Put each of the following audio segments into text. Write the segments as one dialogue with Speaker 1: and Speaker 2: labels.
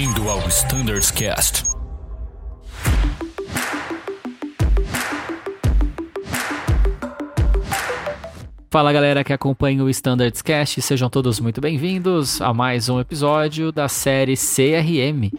Speaker 1: Bem-vindo ao Standards Cast.
Speaker 2: Fala galera que acompanha o Standards Cast, sejam todos muito bem-vindos a mais um episódio da série CRM.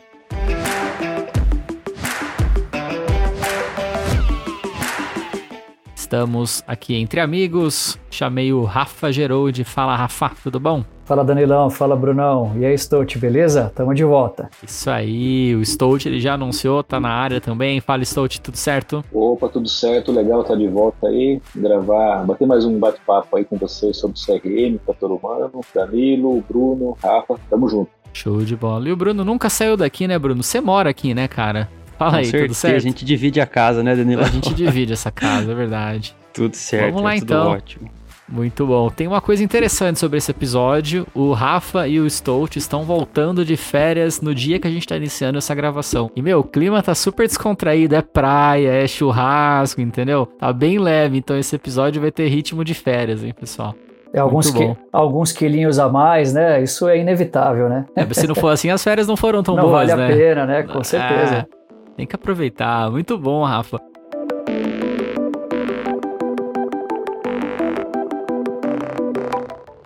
Speaker 2: Estamos aqui entre amigos. Chamei o Rafa Geroldi. Fala, Rafa, tudo bom?
Speaker 3: Fala Danilão, fala Brunão. E aí, Stout, beleza? Tamo de volta.
Speaker 2: Isso aí, o Stout ele já anunciou, tá na área também. Fala, Stout, tudo certo?
Speaker 4: Opa, tudo certo, legal estar tá de volta aí, gravar, bater mais um bate-papo aí com vocês sobre CRM, fator humano, Danilo, Bruno, Rafa, tamo junto.
Speaker 2: Show de bola. E o Bruno nunca saiu daqui, né, Bruno? Você mora aqui, né, cara? Fala
Speaker 5: Com
Speaker 2: aí,
Speaker 5: certeza,
Speaker 2: tudo certo?
Speaker 5: A gente divide a casa, né, Danilo?
Speaker 2: A gente divide essa casa, é verdade.
Speaker 5: Tudo certo,
Speaker 2: Vamos lá,
Speaker 5: é tudo
Speaker 2: então.
Speaker 5: ótimo.
Speaker 2: Muito bom. Tem uma coisa interessante sobre esse episódio. O Rafa e o Stout estão voltando de férias no dia que a gente tá iniciando essa gravação. E, meu, o clima tá super descontraído. É praia, é churrasco, entendeu? Tá bem leve. Então esse episódio vai ter ritmo de férias, hein, pessoal?
Speaker 3: É alguns, qui- alguns quilinhos a mais, né? Isso é inevitável, né?
Speaker 2: É, se não for assim, as férias não foram tão
Speaker 3: Não
Speaker 2: boas,
Speaker 3: vale
Speaker 2: né?
Speaker 3: a pena, né? Com certeza.
Speaker 2: É, tem que aproveitar. Muito bom, Rafa.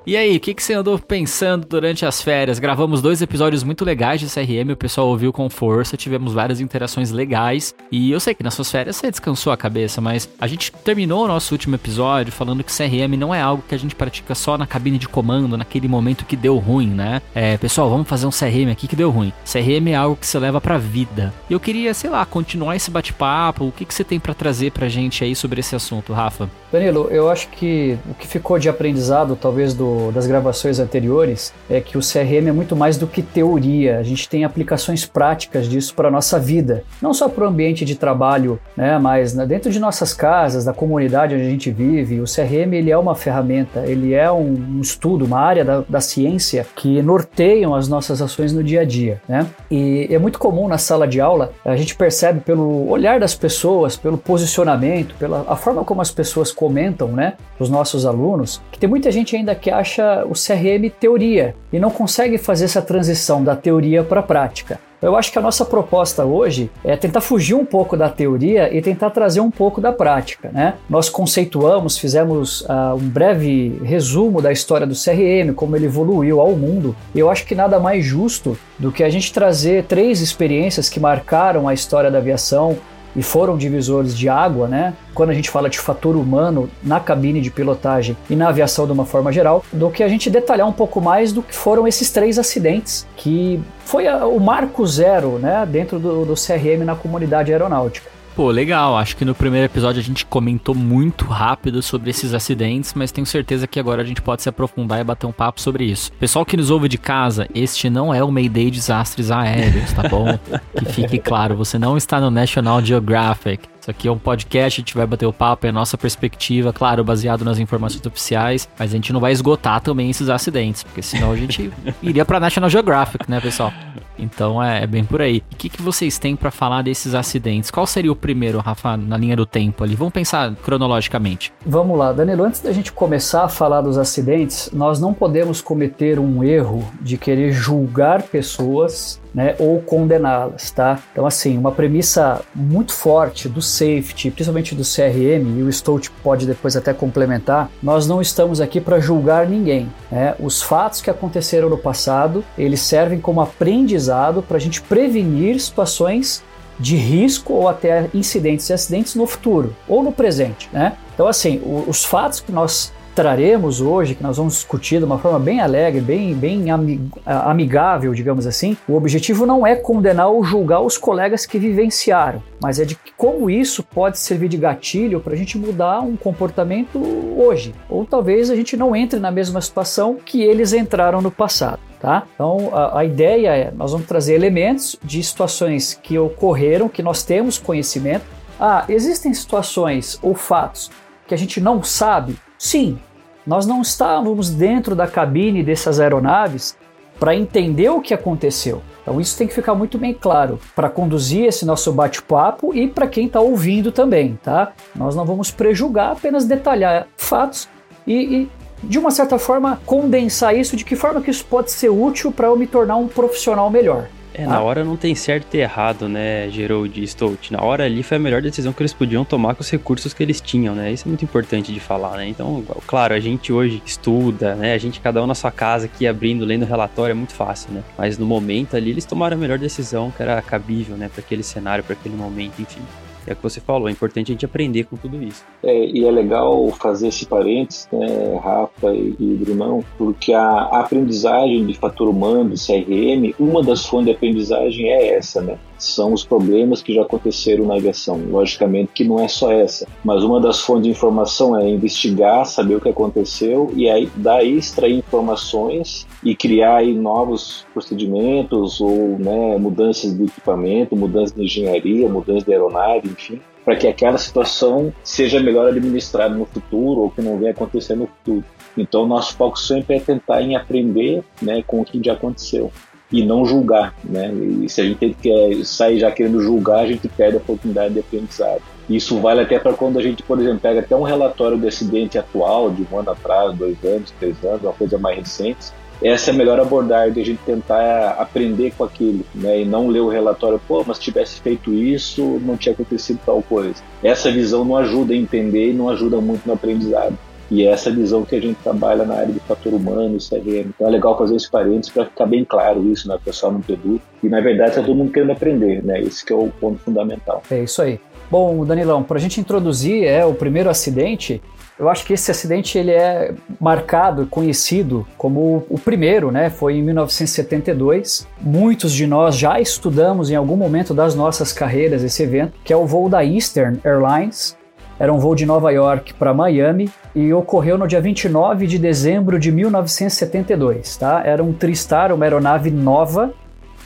Speaker 2: E aí, o que, que você andou pensando durante as férias? Gravamos dois episódios muito legais de CRM, o pessoal ouviu com força, tivemos várias interações legais. E eu sei que nas suas férias você descansou a cabeça, mas a gente terminou o nosso último episódio falando que CRM não é algo que a gente pratica só na cabine de comando, naquele momento que deu ruim, né? É, pessoal, vamos fazer um CRM aqui que deu ruim. CRM é algo que você leva pra vida. E eu queria, sei lá, continuar esse bate-papo. O que, que você tem pra trazer pra gente aí sobre esse assunto, Rafa?
Speaker 3: Danilo, eu acho que o que ficou de aprendizado, talvez, do- das gravações anteriores, é que o CRM é muito mais do que teoria. A gente tem aplicações práticas disso para a nossa vida. Não só para o ambiente de trabalho, né, mas dentro de nossas casas, da comunidade onde a gente vive. O CRM ele é uma ferramenta, ele é um, um estudo, uma área da, da ciência que norteiam as nossas ações no dia a dia. Né? E é muito comum na sala de aula, a gente percebe pelo olhar das pessoas, pelo posicionamento, pela a forma como as pessoas comentam, né, os nossos alunos, que tem muita gente ainda que acha o CRM teoria e não consegue fazer essa transição da teoria para a prática. Eu acho que a nossa proposta hoje é tentar fugir um pouco da teoria e tentar trazer um pouco da prática. Né? Nós conceituamos, fizemos ah, um breve resumo da história do CRM, como ele evoluiu ao mundo. Eu acho que nada mais justo do que a gente trazer três experiências que marcaram a história da aviação e foram divisores de água, né? Quando a gente fala de fator humano na cabine de pilotagem e na aviação de uma forma geral, do que a gente detalhar um pouco mais do que foram esses três acidentes, que foi a- o marco zero, né, dentro do, do CRM na comunidade aeronáutica.
Speaker 2: Pô, legal. Acho que no primeiro episódio a gente comentou muito rápido sobre esses acidentes, mas tenho certeza que agora a gente pode se aprofundar e bater um papo sobre isso. Pessoal que nos ouve de casa, este não é o Mayday Desastres Aéreos, tá bom? que fique claro, você não está no National Geographic. Isso aqui é um podcast, a gente vai bater o papo, é a nossa perspectiva, claro, baseado nas informações oficiais, mas a gente não vai esgotar também esses acidentes, porque senão a gente iria pra National Geographic, né, pessoal? Então é, é bem por aí. O que, que vocês têm pra falar desses acidentes? Qual seria o primeiro, Rafa, na linha do tempo ali? Vamos pensar cronologicamente.
Speaker 3: Vamos lá, Danilo, antes da gente começar a falar dos acidentes, nós não podemos cometer um erro de querer julgar pessoas né, ou condená-las, tá? Então, assim, uma premissa muito forte do safety, principalmente do CRM, e o Stout pode depois até complementar, nós não estamos aqui para julgar ninguém. né? Os fatos que aconteceram no passado, eles servem como aprendizado para a gente prevenir situações de risco ou até incidentes e acidentes no futuro ou no presente, né? Então, assim, os fatos que nós traremos hoje, que nós vamos discutir de uma forma bem alegre, bem, bem ami- amigável, digamos assim, o objetivo não é condenar ou julgar os colegas que vivenciaram, mas é de como isso pode servir de gatilho para a gente mudar um comportamento hoje, ou talvez a gente não entre na mesma situação que eles entraram no passado. Tá? Então a, a ideia é nós vamos trazer elementos de situações que ocorreram, que nós temos conhecimento. Ah, existem situações ou fatos que a gente não sabe? Sim, nós não estávamos dentro da cabine dessas aeronaves para entender o que aconteceu. Então isso tem que ficar muito bem claro para conduzir esse nosso bate-papo e para quem está ouvindo também, tá? Nós não vamos prejulgar, apenas detalhar fatos e, e, de uma certa forma condensar isso de que forma que isso pode ser útil para eu me tornar um profissional melhor.
Speaker 5: É, na hora não tem certo e errado, né, Gerald e Stout. Na hora ali foi a melhor decisão que eles podiam tomar com os recursos que eles tinham, né? Isso é muito importante de falar, né? Então, claro, a gente hoje estuda, né? A gente, cada um na sua casa aqui, abrindo, lendo relatório, é muito fácil, né? Mas no momento ali, eles tomaram a melhor decisão que era cabível, né, para aquele cenário, para aquele momento, enfim. É o que você falou, é importante a gente aprender com tudo isso.
Speaker 4: É, e é legal fazer esse parênteses, né, Rafa e, e Brunão, porque a, aprendizagem de fator humano, de CRM, uma das fontes de aprendizagem é essa, né? são os problemas que já aconteceram na aviação. Logicamente que não é só essa, mas uma das fontes de informação é investigar, saber o que aconteceu e aí daí extrair informações e criar aí novos procedimentos ou né, mudanças de equipamento, mudanças de engenharia, mudanças de aeronave, enfim, para que aquela situação seja melhor administrada no futuro ou que não venha acontecer no futuro. Então, nosso foco sempre é tentar em aprender né, com o que já aconteceu e não julgar, né? E se a gente quer sair já querendo julgar, a gente perde a oportunidade de aprendizado. Isso vale até para quando a gente, por exemplo, pega até um relatório de acidente atual, de um ano atrás, dois anos, três anos, uma coisa mais recente. Essa é a melhor abordagem de a gente tentar aprender com aquilo, né? E não ler o relatório, pô, mas tivesse feito isso, não tinha acontecido tal coisa. Essa visão não ajuda a entender e não ajuda muito no aprendizado. E é essa visão que a gente trabalha na área de fator humano, CRM. Então é legal fazer esse parênteses para ficar bem claro isso, né? Pessoal não produto. E na verdade está todo mundo querendo aprender, né? Esse que é o ponto fundamental.
Speaker 3: É isso aí. Bom, Danilão, para a gente introduzir é o primeiro acidente, eu acho que esse acidente ele é marcado, conhecido como o primeiro, né? Foi em 1972. Muitos de nós já estudamos em algum momento das nossas carreiras esse evento, que é o voo da Eastern Airlines, era um voo de Nova York para Miami e ocorreu no dia 29 de dezembro de 1972. Tá? Era um Tristar, uma aeronave nova,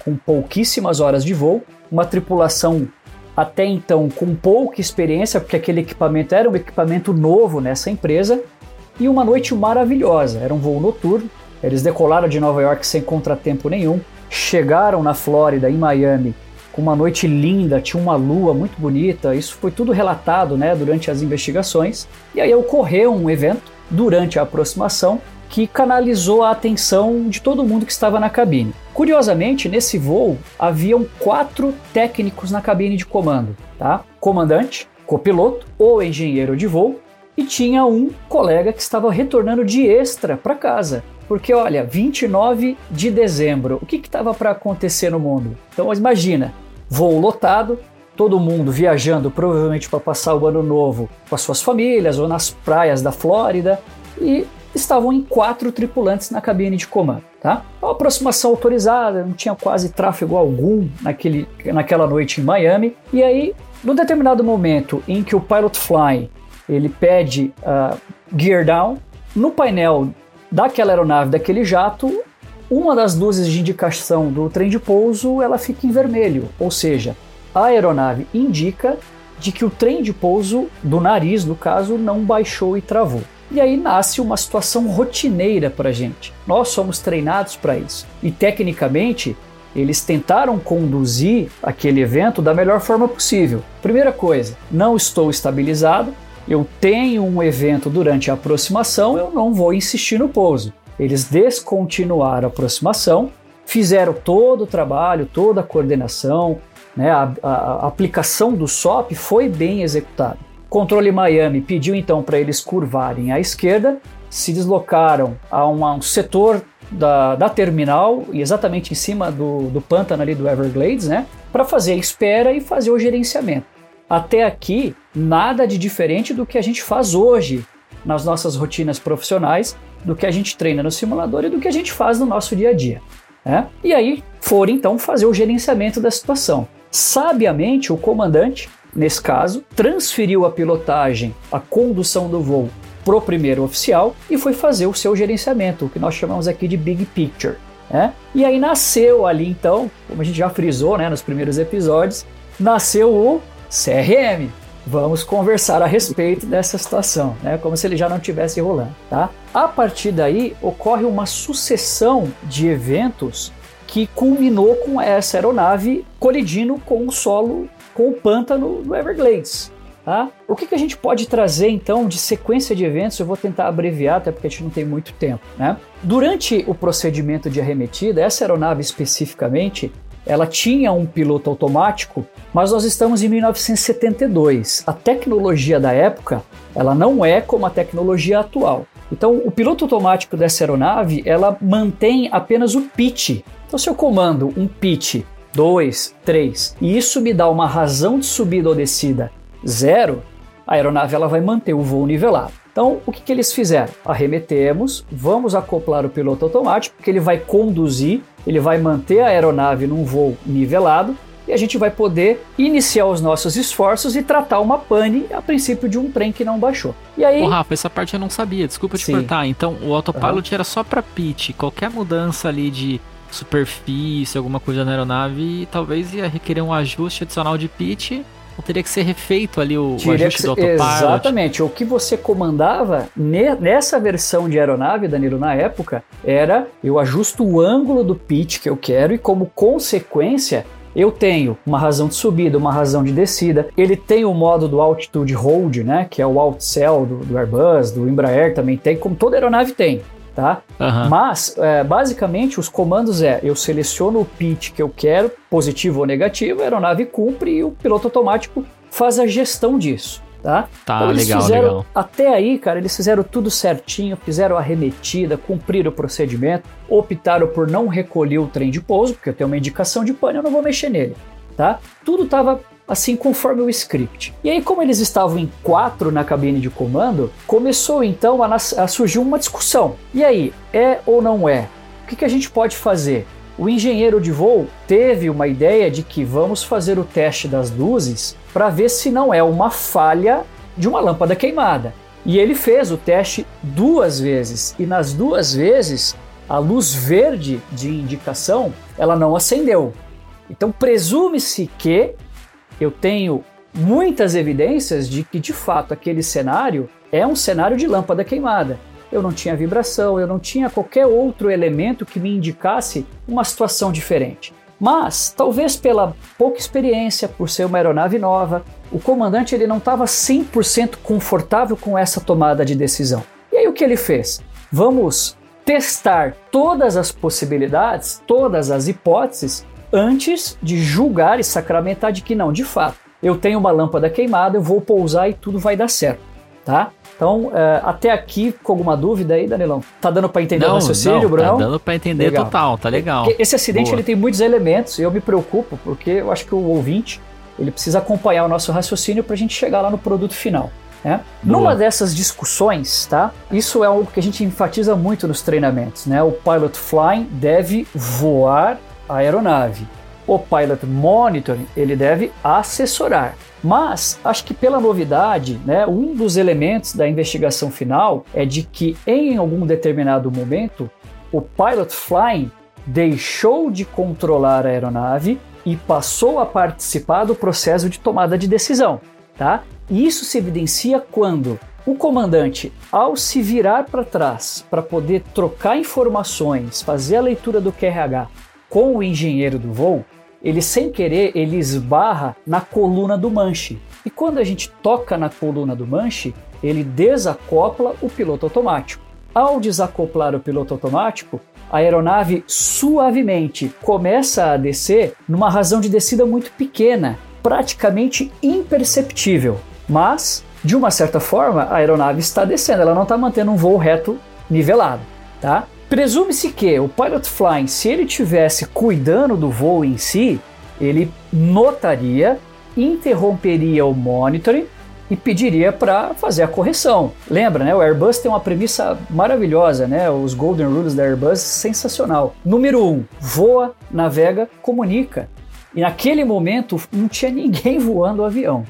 Speaker 3: com pouquíssimas horas de voo, uma tripulação até então com pouca experiência, porque aquele equipamento era um equipamento novo nessa empresa, e uma noite maravilhosa. Era um voo noturno. Eles decolaram de Nova York sem contratempo nenhum, chegaram na Flórida, em Miami, com uma noite linda, tinha uma lua muito bonita. Isso foi tudo relatado né, durante as investigações. E aí ocorreu um evento durante a aproximação que canalizou a atenção de todo mundo que estava na cabine. Curiosamente, nesse voo haviam quatro técnicos na cabine de comando, tá? Comandante, copiloto ou engenheiro de voo e tinha um colega que estava retornando de extra para casa. Porque olha, 29 de dezembro, o que estava para acontecer no mundo? Então imagina, voo lotado, todo mundo viajando provavelmente para passar o ano novo com as suas famílias ou nas praias da Flórida e estavam em quatro tripulantes na cabine de comando. Tá? Uma aproximação autorizada, não tinha quase tráfego algum naquele, naquela noite em Miami. E aí, no determinado momento em que o Pilot Fly ele pede uh, gear down, no painel daquela aeronave, daquele jato, uma das luzes de indicação do trem de pouso ela fica em vermelho, ou seja, a aeronave indica de que o trem de pouso do nariz, no caso, não baixou e travou. E aí nasce uma situação rotineira para a gente. Nós somos treinados para isso. E tecnicamente, eles tentaram conduzir aquele evento da melhor forma possível. Primeira coisa, não estou estabilizado, eu tenho um evento durante a aproximação, eu não vou insistir no pouso. Eles descontinuaram a aproximação, fizeram todo o trabalho, toda a coordenação, né, a, a, aplicação do SOP foi bem executada. Controle Miami pediu então para eles curvarem à esquerda, se deslocaram a um, a um setor da, da, terminal, exatamente em cima do, do pântano ali do Everglades, né, para fazer a espera e fazer o gerenciamento. Até aqui, nada de diferente do que a gente faz hoje nas nossas rotinas profissionais, do que a gente treina no simulador e do que a gente faz no nosso dia a dia. Né? E aí foram então fazer o gerenciamento da situação. Sabiamente, o comandante, nesse caso, transferiu a pilotagem, a condução do voo para o primeiro oficial e foi fazer o seu gerenciamento, o que nós chamamos aqui de Big Picture. Né? E aí nasceu ali então, como a gente já frisou né, nos primeiros episódios, nasceu o CRM, vamos conversar a respeito dessa situação, né? Como se ele já não tivesse rolando, tá? A partir daí ocorre uma sucessão de eventos que culminou com essa aeronave colidindo com o solo, com o pântano do Everglades. Tá? O que, que a gente pode trazer então de sequência de eventos? Eu vou tentar abreviar, até porque a gente não tem muito tempo. Né? Durante o procedimento de arremetida, essa aeronave especificamente, ela tinha um piloto automático, mas nós estamos em 1972. A tecnologia da época, ela não é como a tecnologia atual. Então, o piloto automático dessa aeronave, ela mantém apenas o pitch. Então, se eu comando um pitch 2, 3, e isso me dá uma razão de subida ou descida zero, a aeronave ela vai manter o voo nivelado. Então, o que, que eles fizeram? Arremetemos, vamos acoplar o piloto automático, que ele vai conduzir, ele vai manter a aeronave num voo nivelado e a gente vai poder iniciar os nossos esforços e tratar uma pane a princípio de um trem que não baixou. E aí,
Speaker 2: Ô, Rafa, essa parte eu não sabia, desculpa te
Speaker 3: Sim.
Speaker 2: cortar. Então, o autopilot era só para pitch, qualquer mudança ali de superfície, alguma coisa na aeronave, talvez ia requerer um ajuste adicional de pitch, ou teria que ser refeito ali o, o ajuste do autopilot.
Speaker 3: Exatamente. O que você comandava ne- nessa versão de aeronave, Danilo, na época, era eu ajusto o ângulo do pitch que eu quero e, como consequência, eu tenho uma razão de subida, uma razão de descida. Ele tem o modo do altitude hold, né, que é o outcell do, do Airbus, do Embraer também tem, como toda aeronave tem. Tá?
Speaker 2: Aham.
Speaker 3: Mas, é, basicamente, os comandos é: eu seleciono o pitch que eu quero, positivo ou negativo, a aeronave cumpre e o piloto automático faz a gestão disso. Tá?
Speaker 2: Tá,
Speaker 3: Então, eles
Speaker 2: legal,
Speaker 3: fizeram,
Speaker 2: legal.
Speaker 3: Até aí, cara, eles fizeram tudo certinho, fizeram a arremetida, cumpriram o procedimento, optaram por não recolher o trem de pouso, porque eu tenho uma indicação de pane, eu não vou mexer nele. Tá? Tudo estava assim conforme o script. E aí, como eles estavam em quatro na cabine de comando, começou então a, a surgir uma discussão. E aí, é ou não é? O que, que a gente pode fazer? O engenheiro de voo teve uma ideia de que vamos fazer o teste das luzes para ver se não é uma falha de uma lâmpada queimada. E ele fez o teste duas vezes e nas duas vezes a luz verde de indicação ela não acendeu. Então presume-se que eu tenho muitas evidências de que de fato aquele cenário é um cenário de lâmpada queimada. Eu não tinha vibração, eu não tinha qualquer outro elemento que me indicasse uma situação diferente. Mas, talvez pela pouca experiência, por ser uma aeronave nova, o comandante ele não estava 100% confortável com essa tomada de decisão. E aí o que ele fez? Vamos testar todas as possibilidades, todas as hipóteses, antes de julgar e sacramentar de que não, de fato, eu tenho uma lâmpada queimada, eu vou pousar e tudo vai dar certo, tá? Então, é, até aqui, com alguma dúvida aí, Danilão? Tá dando para entender o raciocínio,
Speaker 2: não,
Speaker 3: Brunão?
Speaker 2: Tá dando pra entender
Speaker 3: Legal.
Speaker 2: total, tá legal.
Speaker 3: Esse acidente
Speaker 2: Boa.
Speaker 3: ele tem muitos elementos e eu me preocupo porque eu acho que o ouvinte ele precisa acompanhar o nosso raciocínio para a gente chegar lá no produto final. Né? Numa dessas discussões, tá? Isso é algo que a gente enfatiza muito nos treinamentos, né? O pilot flying deve voar a aeronave. O pilot monitoring ele deve assessorar. Mas acho que pela novidade, né, um dos elementos da investigação final é de que em algum determinado momento o pilot flying deixou de controlar a aeronave e passou a participar do processo de tomada de decisão, tá? E isso se evidencia quando o comandante, ao se virar para trás para poder trocar informações, fazer a leitura do QRH com o engenheiro do voo, ele sem querer ele esbarra na coluna do manche. E quando a gente toca na coluna do manche, ele desacopla o piloto automático. Ao desacoplar o piloto automático, a aeronave suavemente começa a descer numa razão de descida muito pequena, praticamente imperceptível. Mas, de uma certa forma, a aeronave está descendo, ela não está mantendo um voo reto nivelado, tá? Presume-se que o pilot flying, se ele tivesse cuidando do voo em si, ele notaria, interromperia o monitoring e pediria para fazer a correção. Lembra, né? O Airbus tem uma premissa maravilhosa, né? Os Golden Rules da Airbus, sensacional. Número um, voa, navega, comunica. E naquele momento não tinha ninguém voando o avião,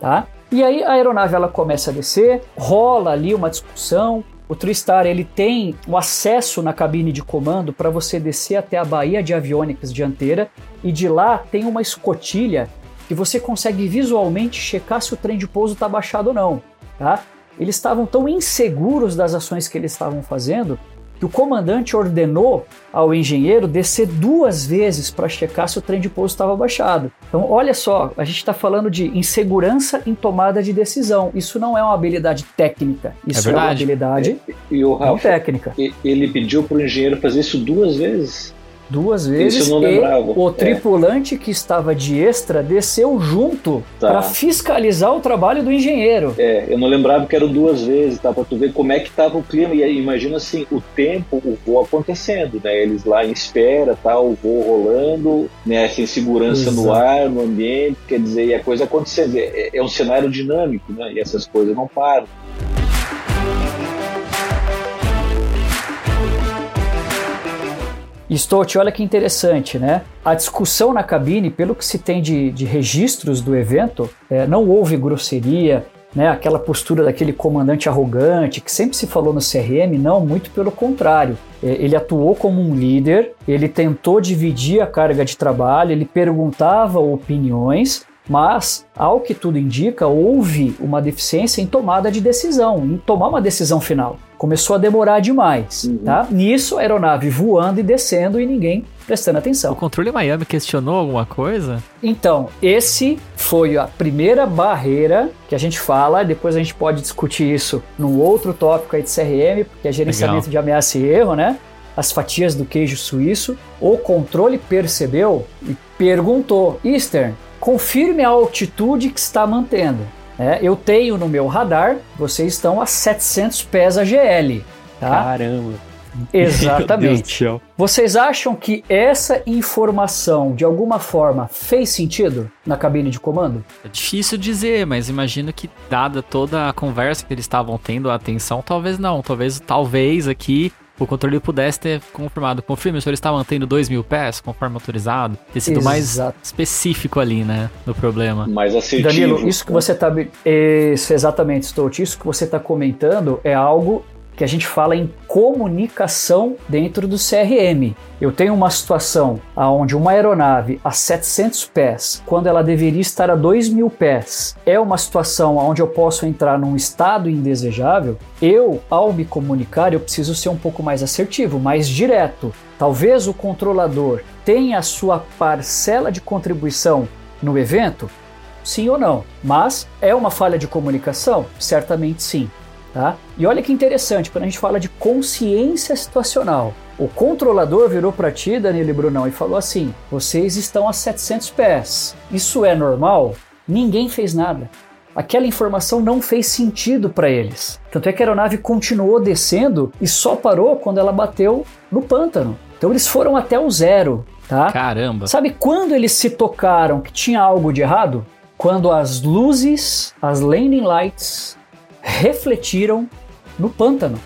Speaker 3: tá? E aí a aeronave ela começa a descer, rola ali uma discussão. O TriStar ele tem o acesso na cabine de comando para você descer até a baía de aviônicas dianteira e de lá tem uma escotilha que você consegue visualmente checar se o trem de pouso está baixado ou não, tá? Eles estavam tão inseguros das ações que eles estavam fazendo que o comandante ordenou ao engenheiro descer duas vezes para checar se o trem de pouso estava baixado. Então, olha só, a gente está falando de insegurança em tomada de decisão. Isso não é uma habilidade técnica, isso é, uma
Speaker 2: verdade.
Speaker 3: habilidade
Speaker 4: E o
Speaker 3: não
Speaker 4: Rafa,
Speaker 3: técnica.
Speaker 4: e- ele pediu para o engenheiro fazer isso duas vezes.
Speaker 3: Duas vezes.
Speaker 4: Isso eu não
Speaker 3: e
Speaker 4: lembrava.
Speaker 3: o
Speaker 4: É.
Speaker 3: tripulante que estava de extra desceu junto
Speaker 4: Tá.
Speaker 3: para fiscalizar o trabalho do engenheiro.
Speaker 4: É, eu não lembrava que eram duas vezes, tá? Pra tu ver como é que tava o clima. E aí, imagina assim, o tempo, o voo acontecendo, né? Eles lá em espera, tá? O voo rolando, né? Sem segurança no
Speaker 3: Exato.
Speaker 4: ar, no ambiente, quer dizer, e a coisa acontecendo. É, é um cenário dinâmico, né? E essas coisas não param.
Speaker 3: E Stott, olha que interessante, né? A discussão na cabine, pelo que se tem de, de registros do evento, é, não houve grosseria, né? Aquela postura daquele comandante arrogante que sempre se falou no CRM, não, muito pelo contrário. É, Ele atuou como um líder, ele tentou dividir a carga de trabalho, ele perguntava opiniões, mas, ao que tudo indica, houve uma deficiência em tomada de decisão, em tomar uma decisão final. Começou a demorar demais,
Speaker 4: Uhum.
Speaker 3: tá? Nisso, a aeronave voando e descendo e ninguém prestando
Speaker 2: O
Speaker 3: atenção.
Speaker 2: controle Miami questionou alguma coisa?
Speaker 3: Então, esse foi a primeira barreira que a gente fala, depois a gente pode discutir isso num outro tópico aí de CRM, porque é gerenciamento
Speaker 2: Legal.
Speaker 3: de ameaça e erro, né? As fatias do queijo suíço. O controle percebeu e perguntou: Eastern, confirme a altitude que está mantendo. É, eu tenho no meu radar, vocês estão a 700 pés AGL. Tá?
Speaker 5: Caramba.
Speaker 3: Exatamente. Vocês acham que essa informação, de alguma forma, fez sentido na cabine de comando?
Speaker 2: É difícil dizer, mas imagino que, dada toda a conversa que eles estavam tendo, a atenção, talvez não. Talvez, talvez aqui o controle pudesse ter confirmado. Confirme, o senhor está mantendo 2 mil pés, conforme autorizado. Ter sido mais
Speaker 3: Exato.
Speaker 2: específico ali, né, no problema.
Speaker 4: Mais assertivo.
Speaker 3: Danilo, isso que você está. Isso, exatamente, Stout. Isso que você está comentando é algo que a gente fala em comunicação dentro do CRM. Eu tenho uma situação onde uma aeronave a 700 pés, quando ela deveria estar a 2 mil pés, é uma situação onde eu posso entrar num estado indesejável. Eu, ao me comunicar, eu preciso ser um pouco mais assertivo, mais direto. Talvez o controlador tenha a sua parcela de contribuição no evento, sim ou não. Mas é uma falha de comunicação? Certamente sim. Tá? E olha que interessante, quando a gente fala de consciência situacional, o controlador virou para ti, Danilo e Brunão, e falou assim: vocês estão a 700 pés. Isso é normal? Ninguém fez nada. Aquela informação não fez sentido para eles. Tanto é que a aeronave continuou descendo e só parou quando ela bateu no pântano. Então eles foram até o zero, tá?
Speaker 2: Caramba.
Speaker 3: Sabe quando eles se tocaram que tinha algo de errado? Quando as luzes, as landing lights, refletiram no pântano.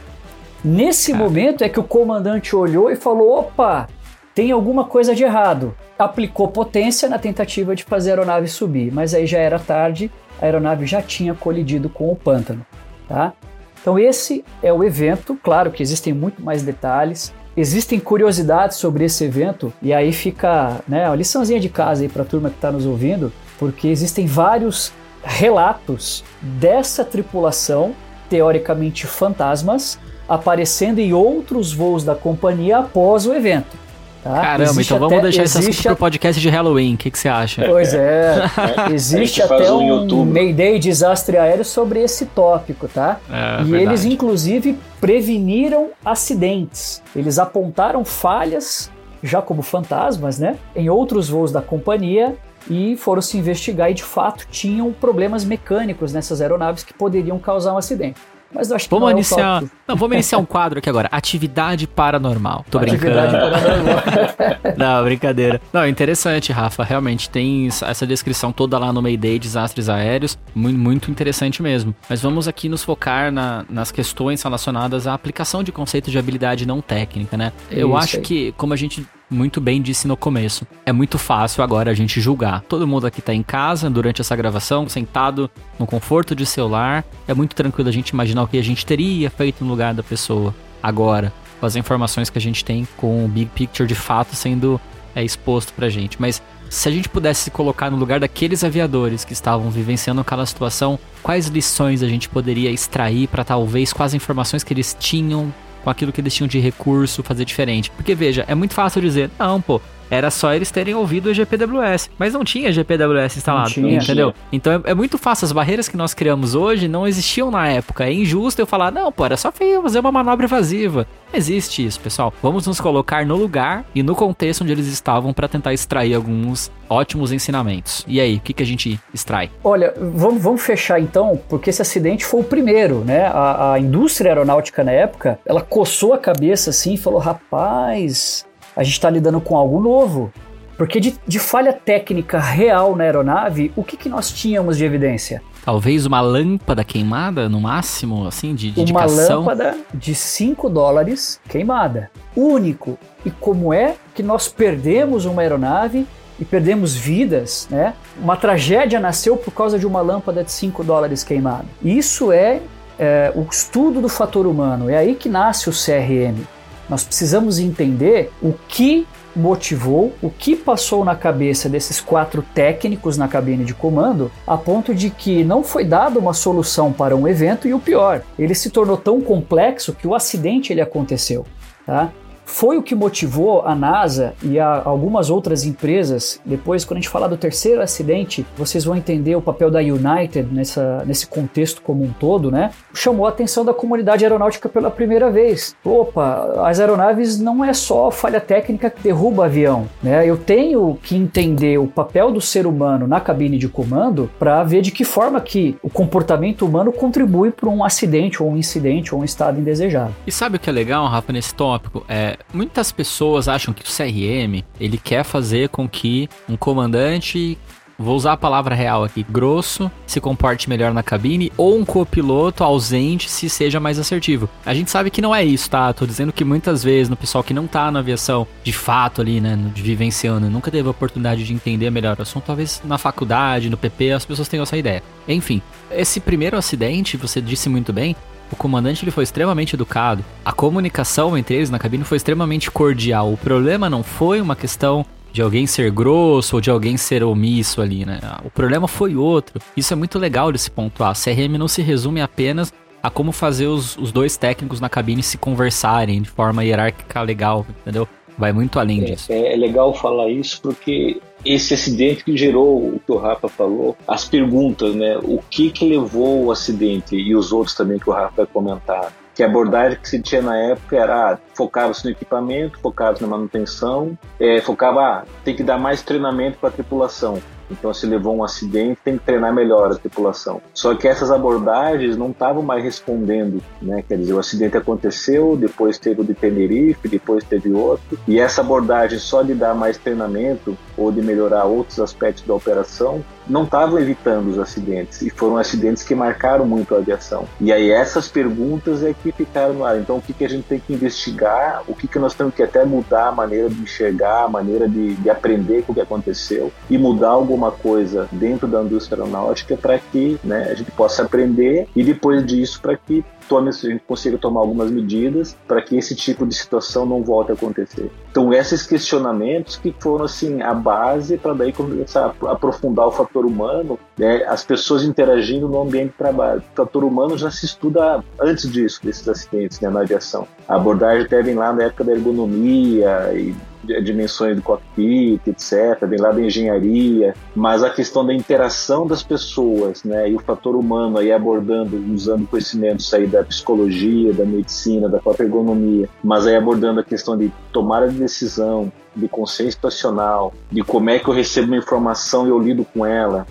Speaker 3: Nesse
Speaker 2: Cara.
Speaker 3: momento é que o comandante olhou e falou: opa, tem alguma coisa de errado. Aplicou potência na tentativa de fazer a aeronave subir, mas aí já era tarde, a aeronave já tinha colidido com o pântano. Tá? Então, esse é o evento. Claro que existem muito mais detalhes, existem curiosidades sobre esse evento, e aí fica né, uma liçãozinha de casa aí para a turma que está nos ouvindo, porque existem vários relatos dessa tripulação, teoricamente fantasmas, aparecendo em outros voos da companhia após o evento. tá?
Speaker 2: Caramba,
Speaker 3: Existe
Speaker 2: então vamos
Speaker 3: até-
Speaker 2: deixar esse assunto
Speaker 3: existe
Speaker 2: pro podcast de Halloween. O que, que você acha?
Speaker 3: Pois é, existe
Speaker 4: A gente faz
Speaker 3: até
Speaker 4: um
Speaker 3: um. Mayday desastre aéreo sobre esse tópico, tá?
Speaker 2: É,
Speaker 3: e
Speaker 2: verdade.
Speaker 3: eles, inclusive, preveniram acidentes. Eles apontaram falhas, já como fantasmas, né? Em outros voos da companhia e foram se investigar e, de fato, tinham problemas mecânicos nessas aeronaves que poderiam causar um acidente. Mas eu acho que
Speaker 2: Vamos
Speaker 3: não é
Speaker 2: iniciar.
Speaker 3: tópico.
Speaker 2: Não, vamos iniciar um quadro aqui agora. Atividade paranormal. Tô brincando.
Speaker 3: Atividade paranormal.
Speaker 2: Não, brincadeira. Não, interessante, Rafa. Realmente tem essa- essa descrição toda lá no Mayday, desastres aéreos. Muito, muito interessante mesmo. Mas vamos aqui nos focar na- nas questões relacionadas à aplicação de conceitos de habilidade não técnica, né? Eu
Speaker 3: Isso
Speaker 2: acho
Speaker 3: aí.
Speaker 2: que, como a gente muito bem disse no começo, é muito fácil agora a gente julgar. Todo mundo aqui tá em casa durante essa gravação, sentado no conforto de seu lar. É muito tranquilo a gente imaginar o que a gente teria feito no lugar da pessoa agora, com as informações que a gente tem com o big picture de fato sendo é, exposto pra gente. Mas se a gente pudesse se colocar no lugar daqueles aviadores que estavam vivenciando aquela situação, quais lições a gente poderia extrair para talvez as informações que eles tinham com aquilo que eles tinham de recurso fazer diferente. Porque veja, é muito fácil dizer, não, pô, era só eles terem ouvido o GPWS, mas não tinha GPWS instalado,
Speaker 3: tinha.
Speaker 2: entendeu? Então é, é muito fácil, as barreiras que nós criamos hoje não existiam na época. É injusto eu falar, não, pô, era só fazer uma manobra evasiva. Não existe isso, pessoal. Vamos nos colocar no lugar e no contexto onde eles estavam para tentar extrair alguns ótimos ensinamentos. E aí, o que, que a gente extrai?
Speaker 3: Olha, vamos, vamos fechar então, porque esse acidente foi o primeiro, né? A, a indústria aeronáutica na época, ela coçou a cabeça assim e falou: rapaz, a gente está lidando com algo novo. Porque de, de, falha técnica real na aeronave, o que, que nós tínhamos de evidência?
Speaker 2: Talvez uma lâmpada queimada, no máximo, assim, de, de
Speaker 3: uma
Speaker 2: indicação.
Speaker 3: Uma lâmpada de 5 dólares queimada. Único. E como é que nós perdemos uma aeronave e perdemos vidas, né? Uma tragédia nasceu por causa de uma lâmpada de 5 dólares queimada. Isso é, é o estudo do fator humano. É aí que nasce o CRM. Nós precisamos entender o que motivou, o que passou na cabeça desses quatro técnicos na cabine de comando, a ponto de que não foi dada uma solução para um evento e o pior, ele se tornou tão complexo que o acidente ele aconteceu. Tá? Foi o que motivou a NASA e a algumas outras empresas. Depois, quando a gente falar do terceiro acidente, vocês vão entender o papel da United nessa, nesse contexto como um todo, né? Chamou a atenção da comunidade aeronáutica pela primeira vez. Opa, as aeronaves não é só falha técnica que derruba avião, né? Eu tenho que entender o papel do ser humano na cabine de comando para ver de que forma que o comportamento humano contribui para um acidente ou um incidente ou um estado indesejado.
Speaker 2: E sabe o que é legal, Rafa, nesse tópico? É muitas pessoas acham que o CRM ele quer fazer com que um comandante vou usar a palavra real aqui, grosso, se comporte melhor na cabine, ou um copiloto ausente se seja mais assertivo. A gente sabe que não é isso, tá? Tô dizendo que muitas vezes no pessoal que não tá na aviação, de fato ali, né, vivenciando, nunca teve a oportunidade de entender melhor o assunto, talvez na faculdade, no PP, as pessoas tenham essa ideia. Enfim, esse primeiro acidente, você disse muito bem, o comandante ele foi extremamente educado. A comunicação entre eles na cabine foi extremamente cordial. O problema não foi uma questão de alguém ser grosso ou de alguém ser omisso ali, né? O problema foi outro. Isso é muito legal de se pontuar. A CRM não se resume apenas a como fazer os, os dois técnicos na cabine se conversarem de forma hierárquica legal, entendeu? Vai muito além
Speaker 4: é,
Speaker 2: disso.
Speaker 4: É, é legal falar isso porque esse acidente que gerou o que o Rafa falou, as perguntas, né? O que que levou o acidente e os outros também que o Rafa vai comentar. Que a abordagem que se tinha na época era ah, focava-se no equipamento, focava-se na manutenção, é, focava, ah, tem que dar mais treinamento para a tripulação. Então, se levou um acidente, tem que treinar melhor a tripulação. Só que essas abordagens não estavam mais respondendo, né? Quer dizer, o acidente aconteceu, depois teve o de Tenerife, depois teve outro, e essa abordagem só de dar mais treinamento ou de melhorar outros aspectos da operação não estavam evitando os acidentes e foram acidentes que marcaram muito a aviação. E aí essas perguntas é que ficaram no ar. Então, o que, que a gente tem que investigar? O que, que nós temos que até mudar a maneira de enxergar, a maneira de, de aprender com o que aconteceu e mudar alguma coisa dentro da indústria aeronáutica para que né, a gente possa aprender e depois disso para que tome, a gente consiga tomar algumas medidas para que esse tipo de situação não volte a acontecer. Então, esses questionamentos que foram assim a base para daí começar a aprofundar o fator humano, né, as pessoas interagindo no ambiente de trabalho. O fator humano já se estuda antes disso, desses acidentes né, na aviação. A abordagem até vem lá na época da ergonomia e dimensões do cockpit, etc., vem lá da engenharia, mas a questão da interação das pessoas, né, e o fator humano aí abordando, usando conhecimentos aí da psicologia, da medicina, da própria ergonomia, mas aí abordando a questão de tomar a decisão, de consciência situacional, de como é que eu recebo uma informação e eu lido com ela,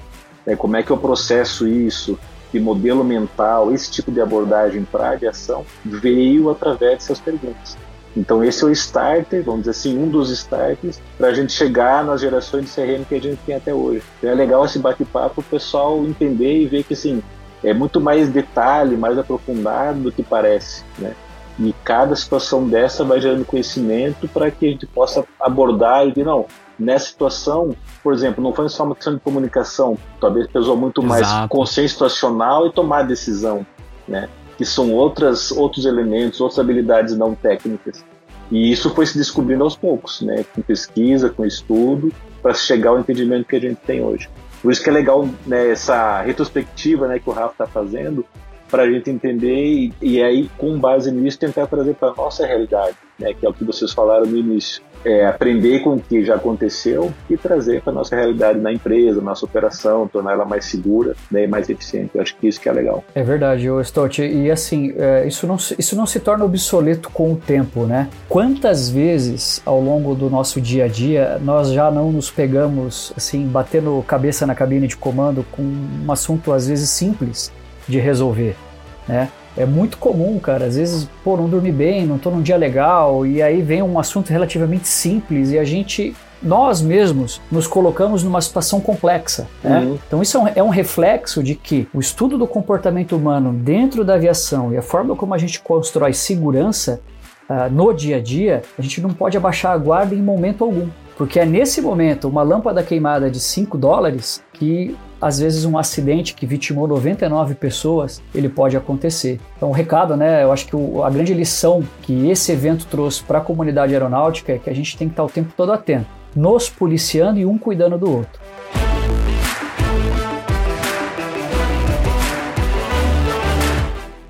Speaker 4: né, como é que eu processo isso, de modelo mental, esse tipo de abordagem para a aviação veio através dessas perguntas. Então esse é o starter, vamos dizer assim, um dos starters para a gente chegar nas gerações de CRM que a gente tem até hoje. Então é legal esse bate-papo o pessoal entender e ver que assim é muito mais detalhe, mais aprofundado do que parece, né? E cada situação dessa vai gerando conhecimento para que a gente possa abordar e dizer, não, nessa situação, por exemplo, não foi só uma questão de comunicação, talvez pesou muito Exato. mais consciência situacional e tomar decisão, né? Que são outras, outros elementos, outras habilidades não técnicas. E isso foi se descobrindo aos poucos, né, com pesquisa, com estudo, para chegar ao entendimento que a gente tem hoje. Por isso que é legal né, essa retrospectiva né, que o Rafa está fazendo, para a gente entender e, e, aí, com base nisso, tentar trazer para nossa realidade, né, que é o que vocês falaram no início é, aprender com o que já aconteceu e trazer para nossa realidade na empresa, nossa operação, tornar ela mais segura né, e mais eficiente. Eu acho que isso que é legal.
Speaker 3: É verdade, Stott. E assim, é, isso, não, isso não se torna obsoleto com o tempo, né? Quantas vezes ao longo do nosso dia a dia nós já não nos pegamos assim, batendo cabeça na cabine de comando com um assunto às vezes simples de resolver, né? É muito comum, cara. Às vezes, pô, não dormi bem, não tô num dia legal, e aí vem um assunto relativamente simples e a gente nós mesmos nos colocamos numa situação complexa. Né? Uhum. Então, isso é um, é um, reflexo de que o estudo do comportamento humano dentro da aviação e a forma como a gente constrói segurança uh, no dia a dia, a gente não pode abaixar a guarda em momento algum. Porque é nesse momento, uma lâmpada queimada de 5 dólares, que às vezes um acidente que vitimou 99 pessoas, ele pode acontecer. Então, o recado, né, eu acho que o, a grande lição que esse evento trouxe para a comunidade aeronáutica é que a gente tem que estar o tempo todo atento, nos policiando e um cuidando do outro.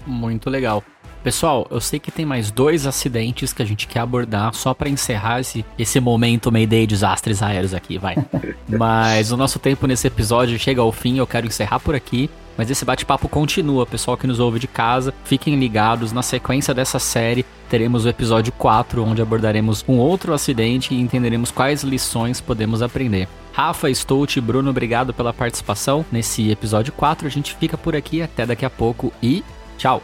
Speaker 2: Muito legal. Pessoal, eu sei que tem mais dois acidentes que a gente quer abordar só para encerrar esse, esse momento Mayday desastres aéreos aqui, vai. Mas o nosso tempo nesse episódio chega ao fim, eu quero encerrar por aqui. Mas esse bate-papo continua, pessoal que nos ouve de casa. Fiquem ligados, na sequência dessa série teremos o episódio 4, onde abordaremos um outro acidente e entenderemos quais lições podemos aprender. Rafa, Stout e Bruno, obrigado pela participação nesse episódio 4. A gente fica por aqui, até daqui a pouco e tchau!